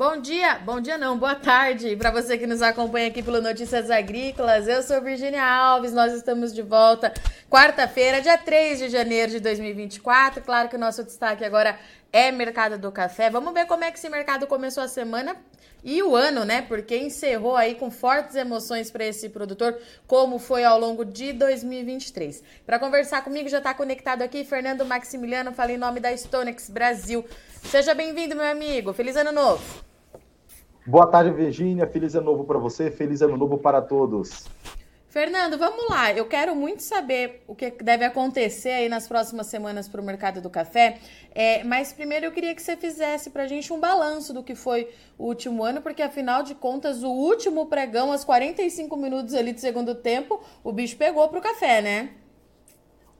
Bom dia, bom dia não, boa tarde para você que nos acompanha aqui pelo Notícias Agrícolas. Eu sou Virginia Alves, nós estamos de volta quarta-feira, dia 3 de janeiro de 2024. Claro que o nosso destaque agora é mercado do café. Vamos ver como é que esse mercado começou a semana e o ano, né? Porque encerrou aí com fortes emoções para esse produtor, como foi ao longo de 2023. Para conversar comigo já está conectado aqui Fernando Maximiliano, fala em nome da Stonex Brasil. Seja bem-vindo, meu amigo. Feliz ano novo. Boa tarde, Virgínia. Feliz ano novo para você, feliz ano novo para todos. Fernando, vamos lá. Eu quero muito saber o que deve acontecer aí nas próximas semanas para o mercado do café. É, mas primeiro eu queria que você fizesse para a gente um balanço do que foi o último ano, porque afinal de contas, o último pregão, aos 45 minutos ali do segundo tempo, o bicho pegou para o café, né?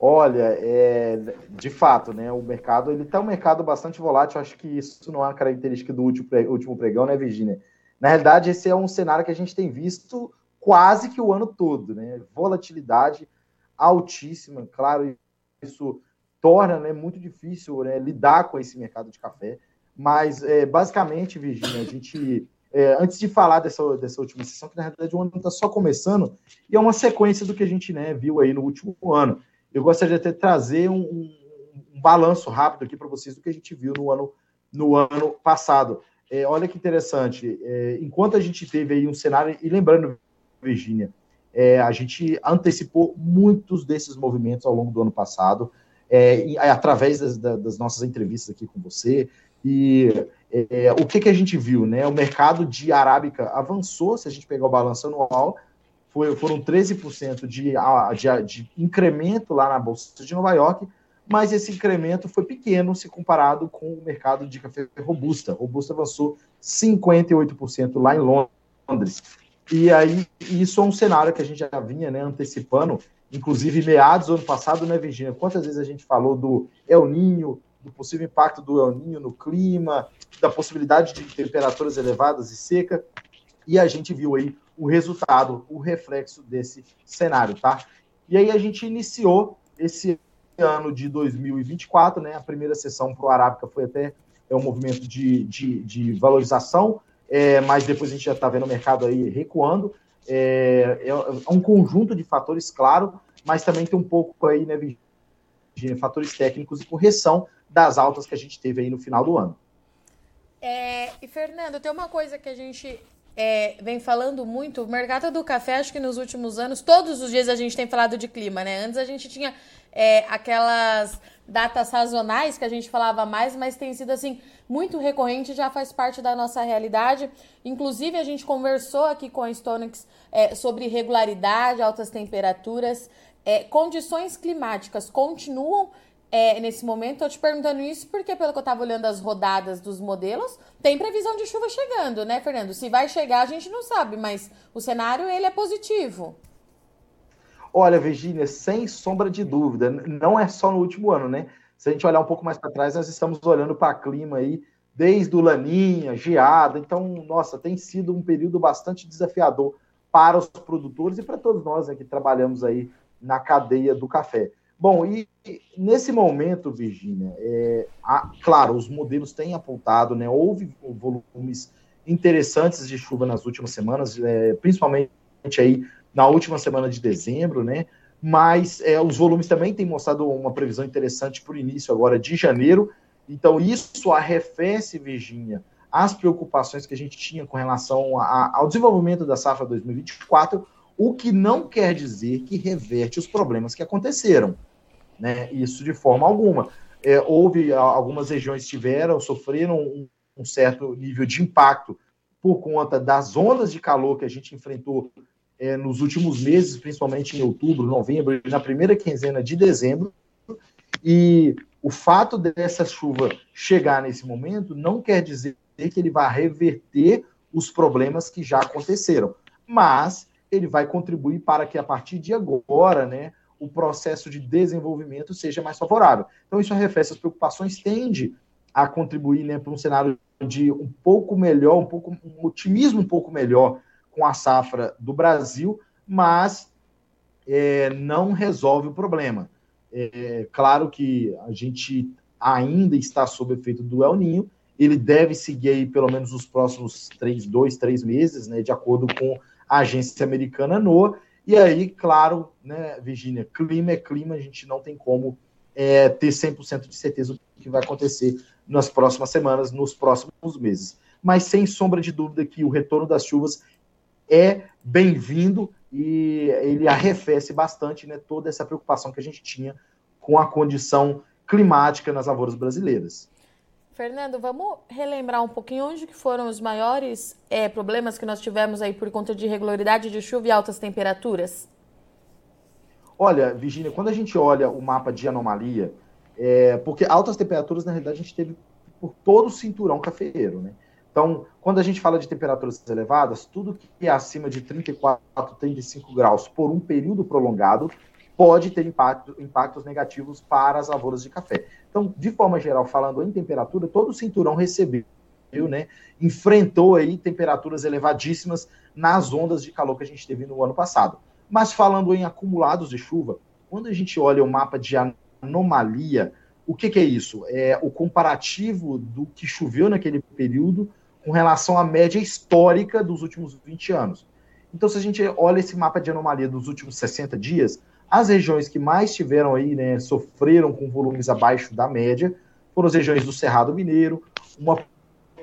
Olha, é, de fato, né? O mercado ele está um mercado bastante volátil. Acho que isso não é uma característica do último pregão, né, Virginia? Na realidade, esse é um cenário que a gente tem visto quase que o ano todo, né? Volatilidade altíssima, claro, isso torna né, muito difícil né, lidar com esse mercado de café. Mas, é, basicamente, Virginia, a gente é, antes de falar dessa, dessa última sessão, que na realidade o ano está só começando, e é uma sequência do que a gente né, viu aí no último ano eu gostaria de trazer um, um, um balanço rápido aqui para vocês do que a gente viu no ano, no ano passado. É, olha que interessante, é, enquanto a gente teve aí um cenário, e lembrando, Virgínia, é, a gente antecipou muitos desses movimentos ao longo do ano passado, é, e, através das, das, nossas entrevistas aqui com você, e é, o que, que a gente viu, né? O mercado de arábica avançou, se a gente pegar o balanço anual, foi, foram 13% de, de, de incremento lá na Bolsa de Nova York, mas esse incremento foi pequeno se comparado com o mercado de café robusta. Robusta avançou 58% lá em Londres. E aí, isso é um cenário que a gente já vinha né, antecipando, inclusive meados do ano passado, né, Virginia? Quantas vezes a gente falou do El Ninho, do possível impacto do El Ninho no clima, da possibilidade de temperaturas elevadas e seca, e a gente viu aí o resultado, o reflexo desse cenário, tá? E aí a gente iniciou esse ano de 2024, né? A primeira sessão para o Arábica foi até é um movimento de, de, de valorização, é, mas depois a gente já está vendo o mercado aí recuando. É, é, é, um conjunto de fatores, claro, mas também tem um pouco aí, né, de fatores técnicos e correção das altas que a gente teve aí no final do ano. É, e Fernando, tem uma coisa que a gente é, vem falando muito, o mercado do café, acho que nos últimos anos, todos os dias a gente tem falado de clima, né? Antes a gente tinha é, aquelas datas sazonais que a gente falava mais, mas tem sido assim muito recorrente, já faz parte da nossa realidade. Inclusive, a gente conversou aqui com a Stonex é, sobre regularidade, altas temperaturas. É, condições climáticas continuam é, nesse momento. Estou te perguntando isso porque, pelo que eu estava olhando as rodadas dos modelos, tem previsão de chuva chegando, né, Fernando? Se vai chegar, a gente não sabe, mas o cenário ele é positivo. Olha, Virginia, sem sombra de dúvida, não é só no último ano, né? Se a gente olhar um pouco mais para trás, nós estamos olhando para clima aí, desde o Laninha, geada. Então, nossa, tem sido um período bastante desafiador para os produtores e para todos nós né, que trabalhamos aí na cadeia do café. Bom, e nesse momento, Virginia, é, claro, os modelos têm apontado, né? Houve volumes interessantes de chuva nas últimas semanas, é, principalmente aí na última semana de dezembro, né? Mas é, os volumes também têm mostrado uma previsão interessante para o início agora de janeiro. Então, isso arrefece, Virginia, as preocupações que a gente tinha com relação a, ao desenvolvimento da safra 2024, o que não quer dizer que reverte os problemas que aconteceram né? Isso de forma alguma. É, houve algumas regiões tiveram, sofreram um, um, certo nível de impacto por conta das ondas de calor que a gente enfrentou é, nos últimos meses, principalmente em outubro, novembro na primeira quinzena de dezembro. E o fato dessa chuva chegar nesse momento não quer dizer que ele vai reverter os problemas que já aconteceram, mas ele vai contribuir para que a partir de agora, né, o processo de desenvolvimento seja mais favorável. Então, isso arrefece as preocupações, tende a contribuir né, para um cenário de um pouco melhor, um pouco um otimismo um pouco melhor com a safra do Brasil, mas é, não resolve o problema. É, claro que a gente ainda está sob efeito do El Ninho ele deve seguir aí pelo menos os próximos três, dois, três meses, né, de acordo com a agência americana NOAA. E aí, claro, né, Virginia, clima é clima, a gente não tem como é, ter 100% de certeza do que vai acontecer nas próximas semanas, nos próximos meses. Mas sem sombra de dúvida que o retorno das chuvas é bem-vindo e ele arrefece bastante né, toda essa preocupação que a gente tinha com a condição climática nas lavouras brasileiras. Fernando, vamos relembrar um pouquinho onde que foram os maiores é, problemas que nós tivemos aí por conta de irregularidade de chuva e altas temperaturas? Olha, Virginia, quando a gente olha o mapa de anomalia, é, porque altas temperaturas, na realidade, a gente teve por todo o cinturão cafeeiro, né? Então, quando a gente fala de temperaturas elevadas, tudo que é acima de 34, 35 graus por um período prolongado pode ter impacto, impactos negativos para as lavouras de café. Então, de forma geral, falando em temperatura, todo o cinturão recebeu, né, enfrentou aí temperaturas elevadíssimas nas ondas de calor que a gente teve no ano passado. Mas falando em acumulados de chuva, quando a gente olha o mapa de anomalia, o que, que é isso? É o comparativo do que choveu naquele período com relação à média histórica dos últimos 20 anos. Então, se a gente olha esse mapa de anomalia dos últimos 60 dias, as regiões que mais tiveram aí, né, sofreram com volumes abaixo da média, foram as regiões do Cerrado Mineiro, uma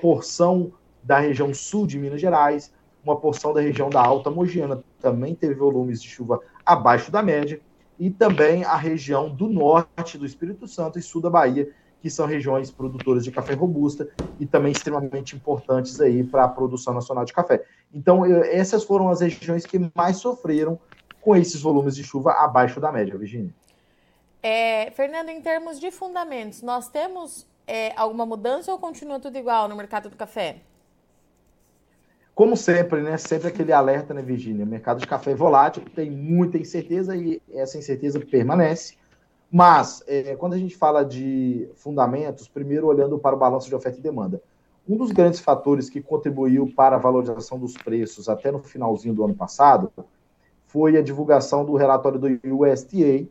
porção da região sul de Minas Gerais, uma porção da região da Alta Mogiana também teve volumes de chuva abaixo da média, e também a região do norte do Espírito Santo e sul da Bahia, que são regiões produtoras de café robusta e também extremamente importantes aí para a produção nacional de café. Então, essas foram as regiões que mais sofreram com esses volumes de chuva abaixo da média, Virginia. É, Fernando, em termos de fundamentos, nós temos é, alguma mudança ou continua tudo igual no mercado do café? Como sempre, né? Sempre aquele alerta, né, Virginia? O mercado de café é volátil, tem muita incerteza e essa incerteza permanece. Mas, é, quando a gente fala de fundamentos, primeiro olhando para o balanço de oferta e demanda. Um dos grandes fatores que contribuiu para a valorização dos preços até no finalzinho do ano passado foi a divulgação do relatório do USDA,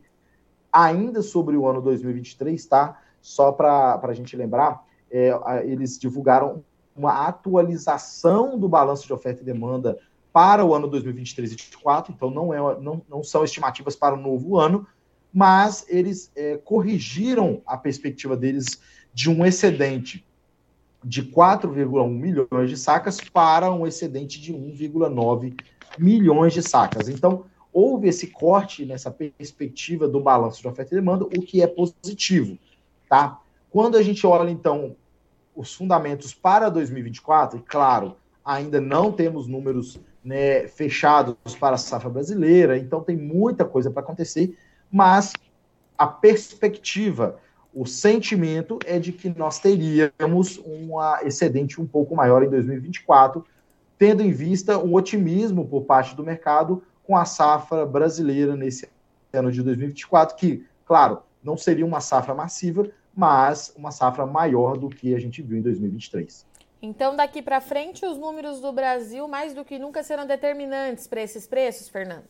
ainda sobre o ano 2023, tá? Só para a gente lembrar, é, eles divulgaram uma atualização do balanço de oferta e demanda para o ano 2023 e 2024, então não, é, não, não são estimativas para o novo ano, mas eles é, corrigiram a perspectiva deles de um excedente de 4,1 milhões de sacas para um excedente de 1,9 milhões de sacas. Então, houve esse corte nessa perspectiva do balanço de oferta e demanda, o que é positivo, tá? Quando a gente olha, então, os fundamentos para 2024, e claro, ainda não temos números né, fechados para a safra brasileira, então tem muita coisa para acontecer, mas a perspectiva, o sentimento é de que nós teríamos um excedente um pouco maior em 2024, tendo em vista um otimismo por parte do mercado com a safra brasileira nesse ano de 2024, que, claro, não seria uma safra massiva, mas uma safra maior do que a gente viu em 2023. Então, daqui para frente, os números do Brasil, mais do que nunca, serão determinantes para esses preços, Fernando?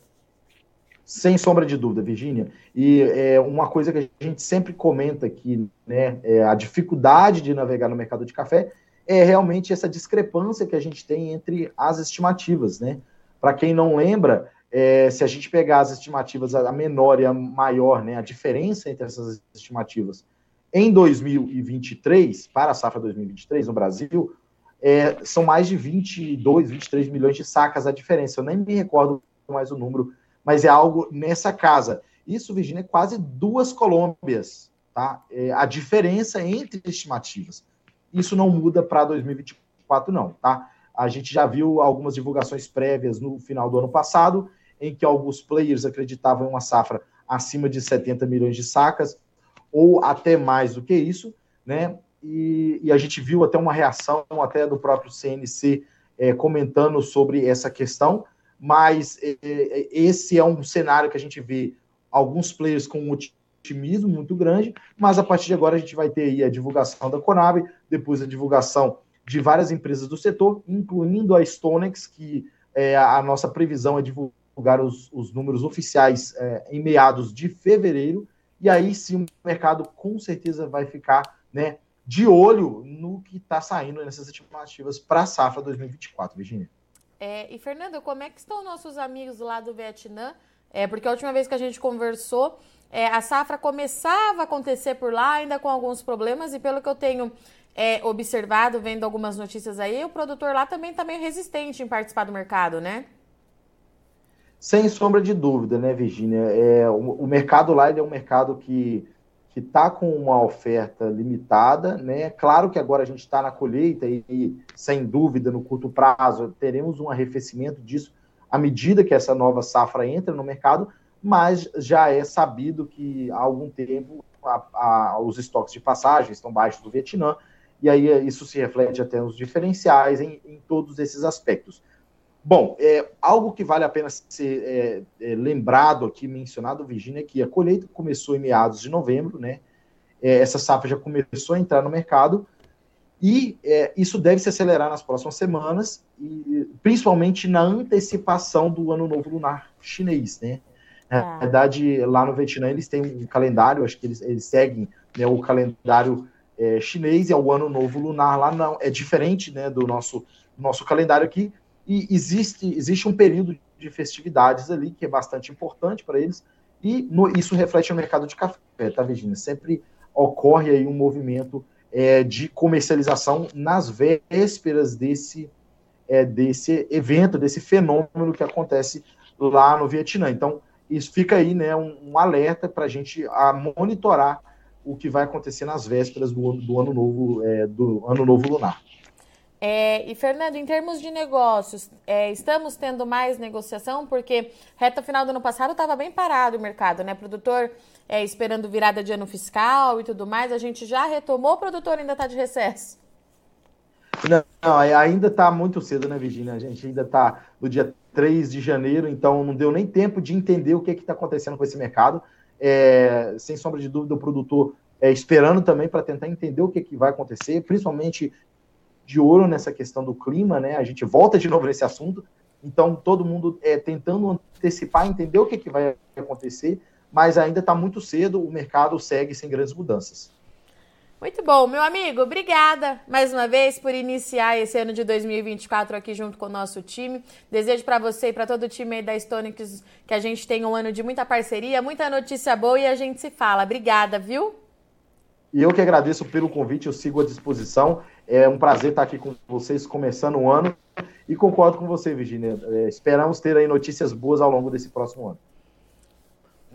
Sem sombra de dúvida, Virgínia. E é uma coisa que a gente sempre comenta aqui, né, é a dificuldade de navegar no mercado de café é realmente essa discrepância que a gente tem entre as estimativas, né? Para quem não lembra, é, se a gente pegar as estimativas, a menor e a maior, né, a diferença entre essas estimativas em 2023, para a safra 2023 no Brasil, é, são mais de 22, 23 milhões de sacas a diferença. Eu nem me recordo mais o número mas é algo nessa casa. Isso, Virginia, é quase duas Colômbias, tá? É a diferença entre estimativas. Isso não muda para 2024, não, tá? A gente já viu algumas divulgações prévias no final do ano passado, em que alguns players acreditavam em uma safra acima de 70 milhões de sacas, ou até mais do que isso, né? E, e a gente viu até uma reação até do próprio CNC é, comentando sobre essa questão mas é, esse é um cenário que a gente vê alguns players com um otimismo muito grande, mas a partir de agora a gente vai ter aí a divulgação da Conab, depois a divulgação de várias empresas do setor, incluindo a Stonex, que é, a nossa previsão é divulgar os, os números oficiais é, em meados de fevereiro, e aí sim o mercado com certeza vai ficar né, de olho no que está saindo nessas estimativas para a safra 2024, Virginia. É, e, Fernando, como é que estão nossos amigos lá do Vietnã? É, porque a última vez que a gente conversou, é, a safra começava a acontecer por lá, ainda com alguns problemas, e pelo que eu tenho é, observado, vendo algumas notícias aí, o produtor lá também está meio resistente em participar do mercado, né? Sem sombra de dúvida, né, Virginia? É, o, o mercado lá é um mercado que que está com uma oferta limitada, né? Claro que agora a gente está na colheita e, e, sem dúvida, no curto prazo, teremos um arrefecimento disso à medida que essa nova safra entra no mercado, mas já é sabido que há algum tempo a, a, os estoques de passagem estão baixos do Vietnã, e aí isso se reflete até nos diferenciais em, em todos esses aspectos. Bom, é, algo que vale a pena ser é, é, lembrado aqui, mencionado, Virginia, é que a colheita começou em meados de novembro, né? É, essa safra já começou a entrar no mercado e é, isso deve se acelerar nas próximas semanas, e principalmente na antecipação do Ano Novo Lunar chinês, né? Na ah. verdade, lá no Vietnã eles têm um calendário, acho que eles, eles seguem né, o calendário é, chinês é o Ano Novo Lunar lá não é diferente, né, do nosso nosso calendário aqui e existe, existe um período de festividades ali que é bastante importante para eles, e no, isso reflete no mercado de café, tá, Virginia? Sempre ocorre aí um movimento é, de comercialização nas vésperas desse, é, desse evento, desse fenômeno que acontece lá no Vietnã. Então, isso fica aí né, um, um alerta para a gente a monitorar o que vai acontecer nas vésperas do, do ano novo é, do ano novo lunar. É, e Fernando, em termos de negócios, é, estamos tendo mais negociação porque reta final do ano passado estava bem parado o mercado, né? Produtor é, esperando virada de ano fiscal e tudo mais. A gente já retomou, o produtor ainda está de recesso? Não, não ainda está muito cedo, né, Virginia? A gente ainda está no dia 3 de janeiro, então não deu nem tempo de entender o que está acontecendo com esse mercado. É, sem sombra de dúvida, o produtor é, esperando também para tentar entender o que, que vai acontecer, principalmente de ouro nessa questão do clima, né? A gente volta de novo nesse assunto. Então, todo mundo é, tentando antecipar, entender o que, que vai acontecer, mas ainda está muito cedo, o mercado segue sem grandes mudanças. Muito bom, meu amigo. Obrigada mais uma vez por iniciar esse ano de 2024 aqui junto com o nosso time. Desejo para você e para todo o time aí da Stonix que a gente tenha um ano de muita parceria, muita notícia boa e a gente se fala. Obrigada, viu? E eu que agradeço pelo convite, eu sigo à disposição. É um prazer estar aqui com vocês, começando o ano. E concordo com você, Virginia. É, esperamos ter aí notícias boas ao longo desse próximo ano.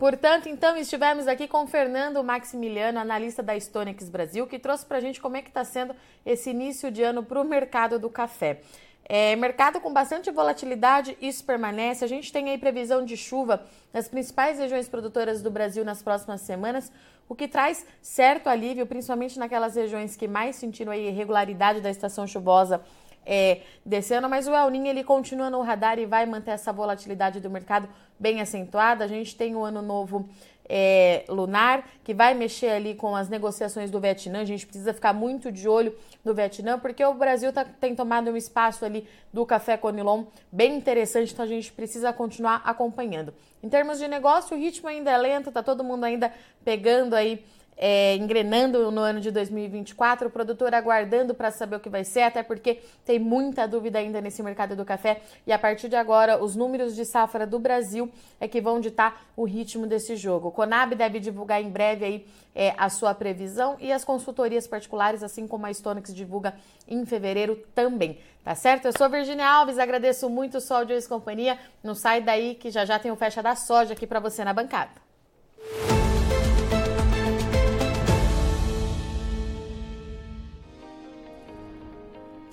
Portanto, então, estivemos aqui com Fernando Maximiliano, analista da Stonex Brasil, que trouxe para a gente como é que está sendo esse início de ano para o mercado do café. É, mercado com bastante volatilidade, isso permanece. A gente tem aí previsão de chuva nas principais regiões produtoras do Brasil nas próximas semanas, o que traz certo alívio, principalmente naquelas regiões que mais sentiram a irregularidade da estação chuvosa é, desse ano, mas o El Niño ele continua no radar e vai manter essa volatilidade do mercado bem acentuada. A gente tem o ano novo é, lunar, que vai mexer ali com as negociações do Vietnã. A gente precisa ficar muito de olho no Vietnã, porque o Brasil tá, tem tomado um espaço ali do café Conilon bem interessante, então a gente precisa continuar acompanhando. Em termos de negócio, o ritmo ainda é lento, tá todo mundo ainda pegando aí é, engrenando no ano de 2024, o produtor aguardando para saber o que vai ser, até porque tem muita dúvida ainda nesse mercado do café. E a partir de agora, os números de safra do Brasil é que vão ditar o ritmo desse jogo. O Conab deve divulgar em breve aí é, a sua previsão e as consultorias particulares, assim como a Stonex divulga em fevereiro também. Tá certo? Eu sou Virginia Alves, agradeço muito o Sol de Companhia. Não sai daí que já já tem o Fecha da Soja aqui para você na bancada.